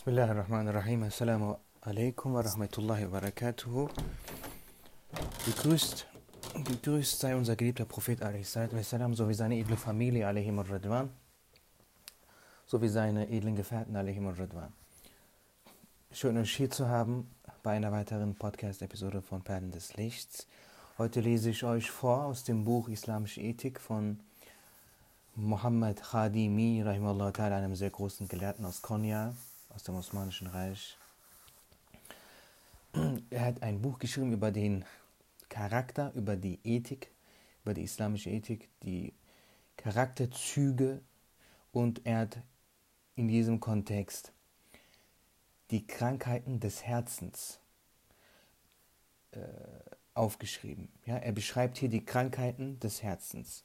Bismillah ar-Rahman ar-Rahim. Assalamu alaikum wa rahmatullahi wa barakatuhu. Gegrüßt, gegrüßt sei unser geliebter Prophet salam sowie seine edle Familie alaihim ar-Radwan, sowie seine edlen Gefährten alaihim ar-Radwan. Schön euch hier zu haben bei einer weiteren Podcast-Episode von Perlen des Lichts. Heute lese ich euch vor aus dem Buch Islamische Ethik von Muhammad Khadimi, rahimahullah ta'ala, einem sehr großen Gelehrten aus Konya, aus dem Osmanischen Reich. Er hat ein Buch geschrieben über den Charakter, über die Ethik, über die islamische Ethik, die Charakterzüge und er hat in diesem Kontext die Krankheiten des Herzens äh, aufgeschrieben. Ja, er beschreibt hier die Krankheiten des Herzens.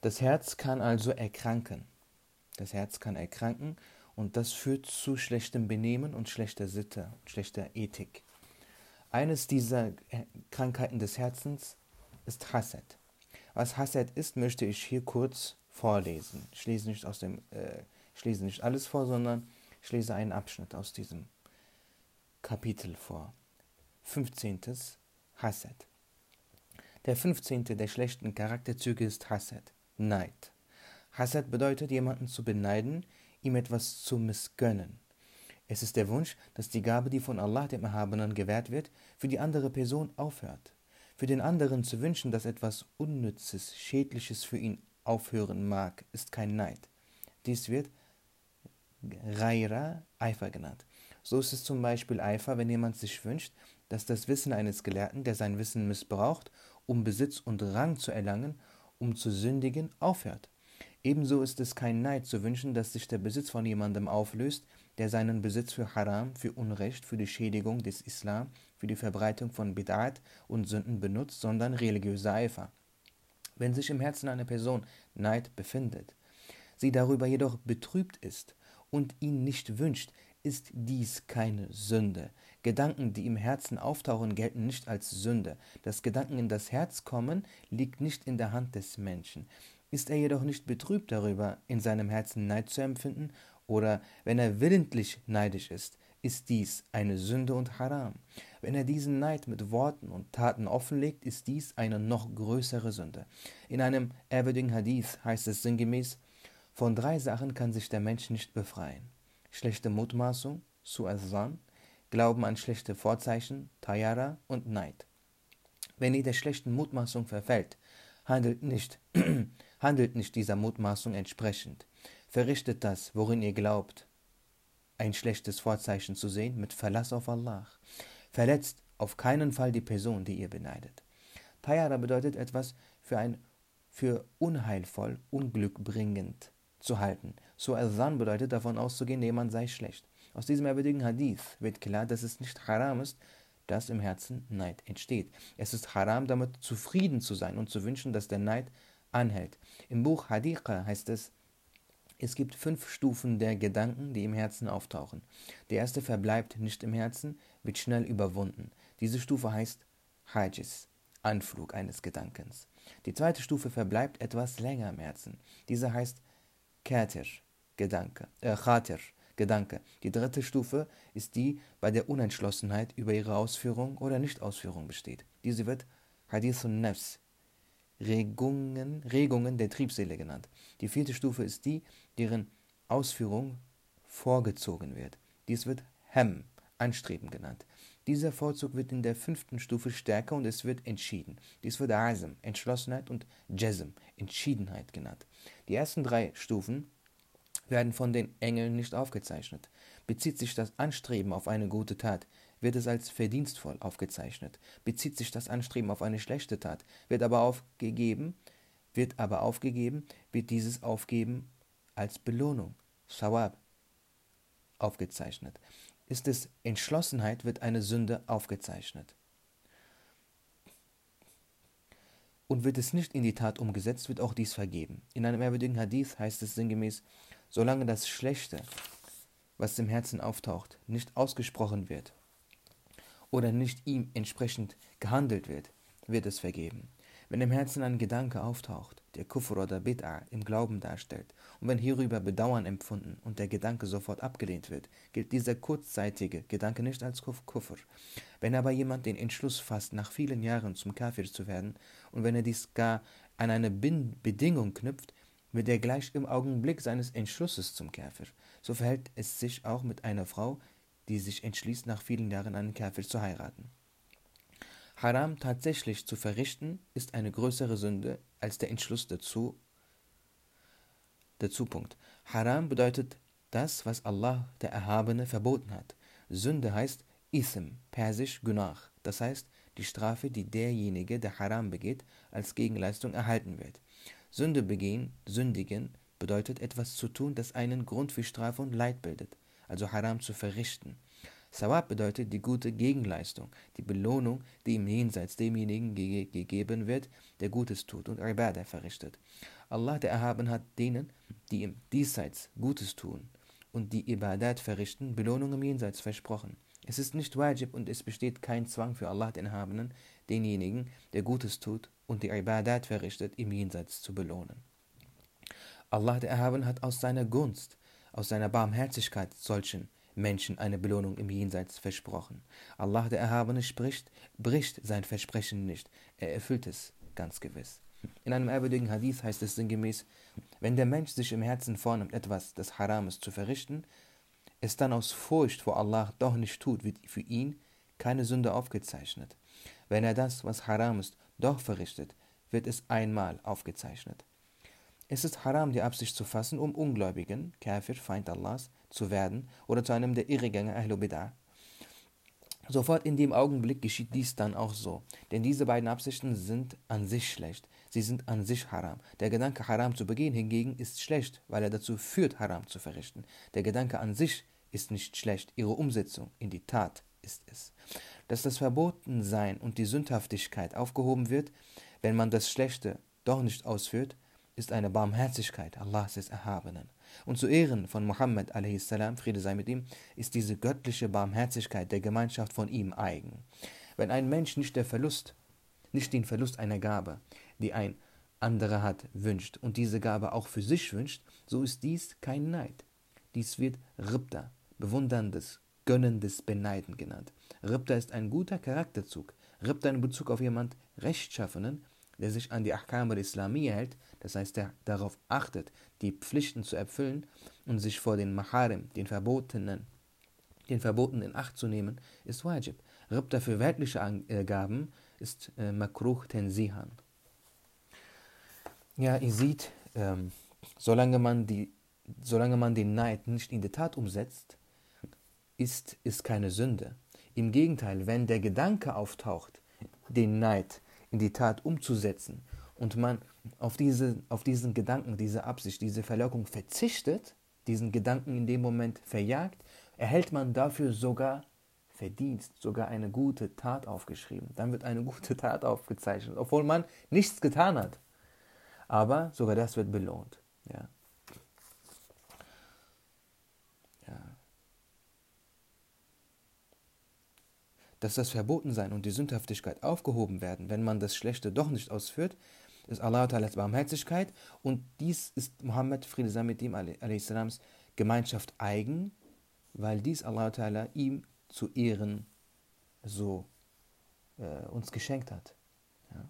Das Herz kann also erkranken. Das Herz kann erkranken und das führt zu schlechtem Benehmen und schlechter Sitte, schlechter Ethik. Eines dieser Krankheiten des Herzens ist Hassad. Was Hassad ist, möchte ich hier kurz vorlesen. Ich lese nicht, aus dem, äh, ich lese nicht alles vor, sondern ich lese einen Abschnitt aus diesem Kapitel vor. 15. Hassad. Der 15. der schlechten Charakterzüge ist Hassad, Neid. Hassad bedeutet, jemanden zu beneiden, ihm etwas zu missgönnen. Es ist der Wunsch, dass die Gabe, die von Allah dem Erhabenen gewährt wird, für die andere Person aufhört. Für den anderen zu wünschen, dass etwas Unnützes, Schädliches für ihn aufhören mag, ist kein Neid. Dies wird Raira Eifer genannt. So ist es zum Beispiel Eifer, wenn jemand sich wünscht, dass das Wissen eines Gelehrten, der sein Wissen missbraucht, um Besitz und Rang zu erlangen, um zu sündigen, aufhört. Ebenso ist es kein Neid zu wünschen, dass sich der Besitz von jemandem auflöst, der seinen Besitz für Haram, für Unrecht, für die Schädigung des Islam, für die Verbreitung von Bid'at und Sünden benutzt, sondern religiöser Eifer. Wenn sich im Herzen einer Person Neid befindet, sie darüber jedoch betrübt ist und ihn nicht wünscht, ist dies keine Sünde. Gedanken, die im Herzen auftauchen, gelten nicht als Sünde. Dass Gedanken in das Herz kommen, liegt nicht in der Hand des Menschen. Ist er jedoch nicht betrübt darüber, in seinem Herzen Neid zu empfinden, oder wenn er willentlich neidisch ist, ist dies eine Sünde und Haram. Wenn er diesen Neid mit Worten und Taten offenlegt, ist dies eine noch größere Sünde. In einem ehrwürdigen Hadith heißt es sinngemäß, von drei Sachen kann sich der Mensch nicht befreien. Schlechte Mutmaßung, Su'azan, Glauben an schlechte Vorzeichen, Tayara und Neid. Wenn ihr der schlechten Mutmaßung verfällt, handelt nicht, handelt nicht dieser Mutmaßung entsprechend. Verrichtet das, worin ihr glaubt, ein schlechtes Vorzeichen zu sehen, mit Verlass auf Allah. Verletzt auf keinen Fall die Person, die ihr beneidet. Tayara bedeutet etwas für ein für unheilvoll, unglückbringend zu halten. So Azan bedeutet davon auszugehen, jemand sei schlecht. Aus diesem ehrwürdigen Hadith wird klar, dass es nicht haram ist, dass im Herzen Neid entsteht. Es ist haram, damit zufrieden zu sein und zu wünschen, dass der Neid anhält. Im Buch Hadika heißt es, es gibt fünf Stufen der Gedanken, die im Herzen auftauchen. Der erste verbleibt nicht im Herzen, wird schnell überwunden. Diese Stufe heißt Hajis, Anflug eines Gedankens. Die zweite Stufe verbleibt etwas länger im Herzen. Diese heißt Katir, Gedanke, äh, Khatir, Gedanke. Die dritte Stufe ist die, bei der Unentschlossenheit über ihre Ausführung oder Nichtausführung besteht. Diese wird Hadithun Nefs, Regungen, Regungen der Triebseele genannt. Die vierte Stufe ist die, deren Ausführung vorgezogen wird. Dies wird Hem, Anstreben genannt. Dieser Vorzug wird in der fünften Stufe stärker und es wird entschieden. Dies wird Azm, Entschlossenheit und Jazm, Entschiedenheit genannt. Die ersten drei Stufen werden von den Engeln nicht aufgezeichnet. Bezieht sich das Anstreben auf eine gute Tat, wird es als verdienstvoll aufgezeichnet. Bezieht sich das Anstreben auf eine schlechte Tat, wird aber aufgegeben, wird aber aufgegeben, wird dieses Aufgeben als Belohnung, Sawab, aufgezeichnet. Ist es Entschlossenheit, wird eine Sünde aufgezeichnet. Und wird es nicht in die Tat umgesetzt, wird auch dies vergeben. In einem ehrwürdigen Hadith heißt es sinngemäß, solange das Schlechte, was im Herzen auftaucht, nicht ausgesprochen wird oder nicht ihm entsprechend gehandelt wird, wird es vergeben. Wenn im Herzen ein Gedanke auftaucht, der Kufr oder Bid'a im Glauben darstellt, und wenn hierüber Bedauern empfunden und der Gedanke sofort abgelehnt wird, gilt dieser kurzzeitige Gedanke nicht als Kufr. Wenn aber jemand den Entschluss fasst, nach vielen Jahren zum Kafir zu werden, und wenn er dies gar an eine Bedingung knüpft, wird er gleich im Augenblick seines Entschlusses zum Kafir. So verhält es sich auch mit einer Frau, die sich entschließt, nach vielen Jahren einen Kafir zu heiraten. Haram tatsächlich zu verrichten, ist eine größere Sünde als der Entschluss dazu. Dazu Punkt. Haram bedeutet das, was Allah, der Erhabene, verboten hat. Sünde heißt Ism, persisch Gunach, das heißt die Strafe, die derjenige, der Haram begeht, als Gegenleistung erhalten wird. Sünde begehen, sündigen, bedeutet etwas zu tun, das einen Grund für Strafe und Leid bildet, also Haram zu verrichten. Sawab bedeutet die gute Gegenleistung, die Belohnung, die im Jenseits demjenigen ge gegeben wird, der Gutes tut und Ibadah verrichtet. Allah, der Erhaben, hat denen, die im Diesseits Gutes tun und die Ibadat verrichten, Belohnung im Jenseits versprochen. Es ist nicht wajib und es besteht kein Zwang für Allah, den Erhabenen, denjenigen, der Gutes tut und die Ibadat verrichtet, im Jenseits zu belohnen. Allah, der Erhaben, hat aus seiner Gunst, aus seiner Barmherzigkeit solchen, Menschen eine Belohnung im Jenseits versprochen. Allah der Erhabene spricht, bricht sein Versprechen nicht, er erfüllt es ganz gewiss. In einem ehrwürdigen Hadith heißt es sinngemäß, wenn der Mensch sich im Herzen vornimmt, etwas, das Haram ist, zu verrichten, es dann aus Furcht vor Allah doch nicht tut, wird für ihn keine Sünde aufgezeichnet. Wenn er das, was Haram ist, doch verrichtet, wird es einmal aufgezeichnet. Es ist haram, die Absicht zu fassen, um Ungläubigen, Kafir, Feind Allahs, zu werden oder zu einem der Irrgänger Ahlul Bid'ah. Sofort in dem Augenblick geschieht dies dann auch so, denn diese beiden Absichten sind an sich schlecht, sie sind an sich haram. Der Gedanke, haram zu begehen hingegen, ist schlecht, weil er dazu führt, haram zu verrichten. Der Gedanke an sich ist nicht schlecht, ihre Umsetzung in die Tat ist es. Dass das Verbotensein und die Sündhaftigkeit aufgehoben wird, wenn man das Schlechte doch nicht ausführt, ist eine Barmherzigkeit Allahs des Erhabenen. Und zu Ehren von Muhammad a.s., Friede sei mit ihm, ist diese göttliche Barmherzigkeit der Gemeinschaft von ihm eigen. Wenn ein Mensch nicht der Verlust, nicht den Verlust einer Gabe, die ein anderer hat, wünscht und diese Gabe auch für sich wünscht, so ist dies kein Neid. Dies wird Ribda, bewunderndes, gönnendes Beneiden genannt. Ribda ist ein guter Charakterzug. Ribda in Bezug auf jemand Rechtschaffenen, der sich an die Ahkam al-Islamiyya hält, das heißt, der darauf achtet, die Pflichten zu erfüllen und sich vor den Maharim, den Verbotenen, den Verboten in Acht zu nehmen, ist Wajib. Ribta für weltliche Angaben ist äh, Makruch Tensihan. Ja, ihr seht, ähm, solange, man die, solange man den Neid nicht in die Tat umsetzt, ist es keine Sünde. Im Gegenteil, wenn der Gedanke auftaucht, den Neid in die Tat umzusetzen und man auf, diese, auf diesen Gedanken, diese Absicht, diese Verlockung verzichtet, diesen Gedanken in dem Moment verjagt, erhält man dafür sogar Verdienst, sogar eine gute Tat aufgeschrieben. Dann wird eine gute Tat aufgezeichnet, obwohl man nichts getan hat. Aber sogar das wird belohnt. Ja. dass das Verbotensein und die Sündhaftigkeit aufgehoben werden, wenn man das Schlechte doch nicht ausführt, ist Allah Ta'ala's Barmherzigkeit und dies ist Muhammad, Friede sei mit ihm, a.s. Gemeinschaft eigen, weil dies Allah Ta'ala ihm zu Ehren so äh, uns geschenkt hat. Ja.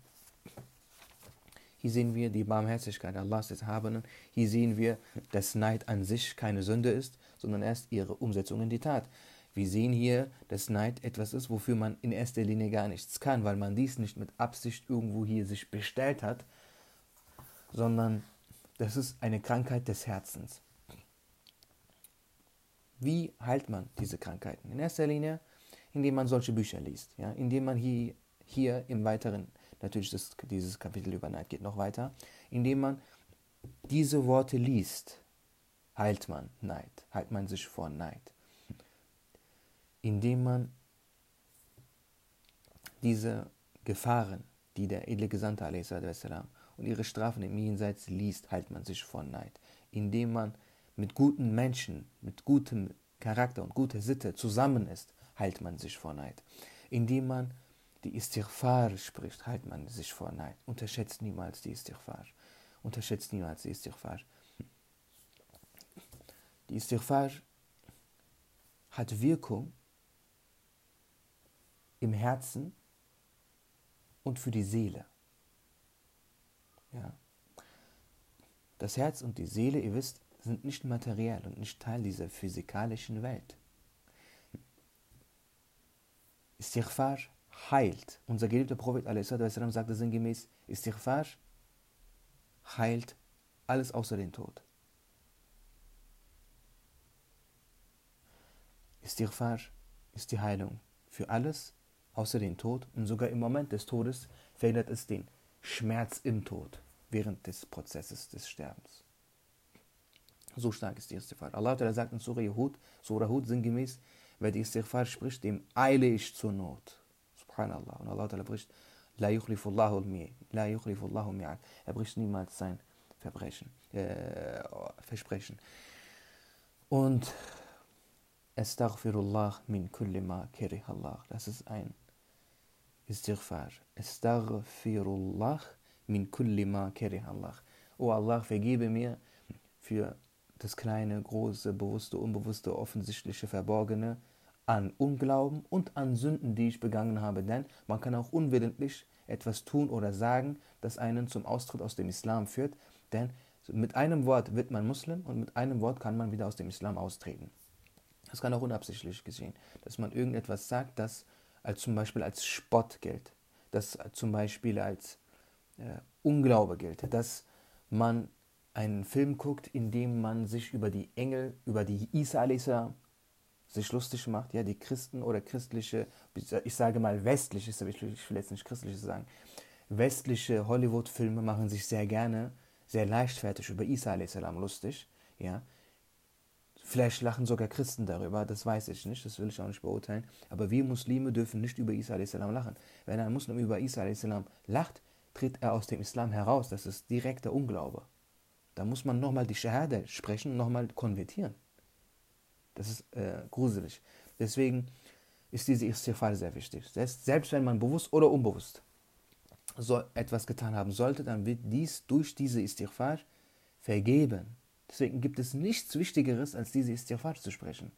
Hier sehen wir die Barmherzigkeit Allahs des Habenen. Hier sehen wir, dass Neid an sich keine Sünde ist, sondern erst ihre Umsetzung in die Tat. Wir sehen hier, dass Neid etwas ist, wofür man in erster Linie gar nichts kann, weil man dies nicht mit Absicht irgendwo hier sich bestellt hat, sondern das ist eine Krankheit des Herzens. Wie heilt man diese Krankheiten? In erster Linie, indem man solche Bücher liest, ja? indem man hier, hier im Weiteren, natürlich das, dieses Kapitel über Neid geht noch weiter, indem man diese Worte liest, heilt man Neid, heilt man sich vor Neid indem man diese Gefahren, die der edle Gesandte salam, und ihre Strafen im Jenseits liest, heilt man sich von Neid. Indem man mit guten Menschen, mit gutem Charakter und guter Sitte zusammen ist, heilt man sich vor Neid. Indem man die Istighfar spricht, heilt man sich vor Neid. Unterschätzt niemals die Istighfar. Unterschätzt niemals die Istighfar. Die Istighfar hat Wirkung im Herzen und für die Seele. Ja. Das Herz und die Seele, ihr wisst, sind nicht materiell und nicht Teil dieser physikalischen Welt. Istighfar heilt. Unser geliebter Prophet a.s. sagte sinngemäß, Istighfar heilt alles außer den Tod. Istighfar ist die Heilung für alles außer den Tod und sogar im Moment des Todes verhindert es den Schmerz im Tod während des Prozesses des Sterbens. So stark ist die Istighfar. Allah sagt in Surah Hud, Surah Hud sinngemäß, wer die Istighfar spricht, dem eile ich zur Not. Subhanallah. Und Allah bricht, La yukhlifullahu La yukhlifullahu mi'ad. Er bricht niemals sein Verbrechen, äh, Versprechen. Und Astaghfirullah min kulli ma Allah. Das ist ein Istighfar. Astaghfirullah min kulli ma Allah. O Allah, vergebe mir für das kleine, große, bewusste, unbewusste, offensichtliche, verborgene, an Unglauben und an Sünden, die ich begangen habe. Denn man kann auch unwillentlich etwas tun oder sagen, das einen zum Austritt aus dem Islam führt. Denn mit einem Wort wird man Muslim und mit einem Wort kann man wieder aus dem Islam austreten. Das kann auch unabsichtlich geschehen, dass man irgendetwas sagt, das als zum Beispiel als Spott gilt, das zum Beispiel als äh, Unglaube gilt, dass man einen Film guckt, in dem man sich über die Engel, über die Isa a.s sich lustig macht, ja, die Christen oder christliche, ich sage mal westliche, ich will jetzt nicht christliche sagen, westliche Hollywood-Filme machen sich sehr gerne, sehr leichtfertig über Isa a.s. lustig, ja. Vielleicht lachen sogar Christen darüber, das weiß ich nicht, das will ich auch nicht beurteilen. Aber wir Muslime dürfen nicht über Isa a.s. lachen. Wenn ein Muslim über Isa a.s. lacht, tritt er aus dem Islam heraus. Das ist direkter Unglaube. Da muss man nochmal die Shahada sprechen, nochmal konvertieren. Das ist äh, gruselig. Deswegen ist diese Istighfar sehr wichtig. Selbst wenn man bewusst oder unbewusst so etwas getan haben sollte, dann wird dies durch diese Istighfar vergeben. Deswegen gibt es nichts Wichtigeres, als diese Istighfar zu sprechen.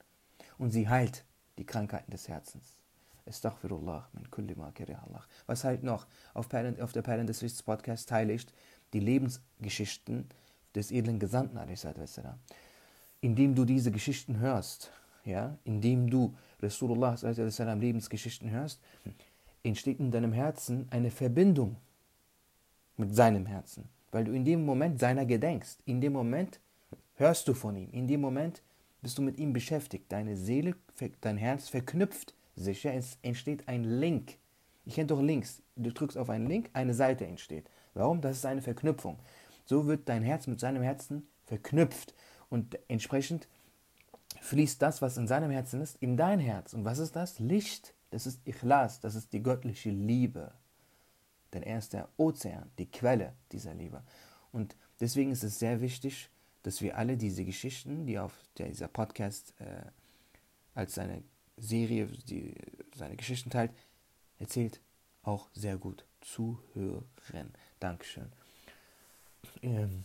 Und sie heilt die Krankheiten des Herzens. Astaghfirullah min kulli ma Allah. Was halt noch? Auf, Perlen, auf der Perlen des Lichts Podcast teile ich die Lebensgeschichten des edlen Gesandten, indem du diese Geschichten hörst, ja, indem du Rasulullah Lebensgeschichten hörst, entsteht in deinem Herzen eine Verbindung mit seinem Herzen, weil du in dem Moment seiner gedenkst. In dem Moment hörst du von ihm. In dem Moment bist du mit ihm beschäftigt. Deine Seele, dein Herz verknüpft sich. Es entsteht ein Link. Ich kenne doch Links. Du drückst auf einen Link, eine Seite entsteht. Warum? Das ist eine Verknüpfung. So wird dein Herz mit seinem Herzen verknüpft. Und entsprechend fließt das, was in seinem Herzen ist, in dein Herz. Und was ist das? Licht. Das ist Ikhlas, das ist die göttliche Liebe. Denn er ist der Ozean, die Quelle dieser Liebe. Und deswegen ist es sehr wichtig, dass wir alle diese Geschichten, die auf dieser Podcast äh, als seine Serie, die seine Geschichten teilt, erzählt, auch sehr gut zuhören. Dankeschön. Ähm,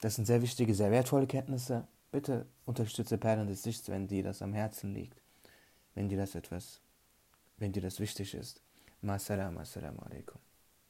das sind sehr wichtige, sehr wertvolle Kenntnisse. Bitte unterstütze Perlen des Lichts, wenn dir das am Herzen liegt. Wenn dir das etwas, wenn dir das wichtig ist. Ma salam, assalamu alaikum.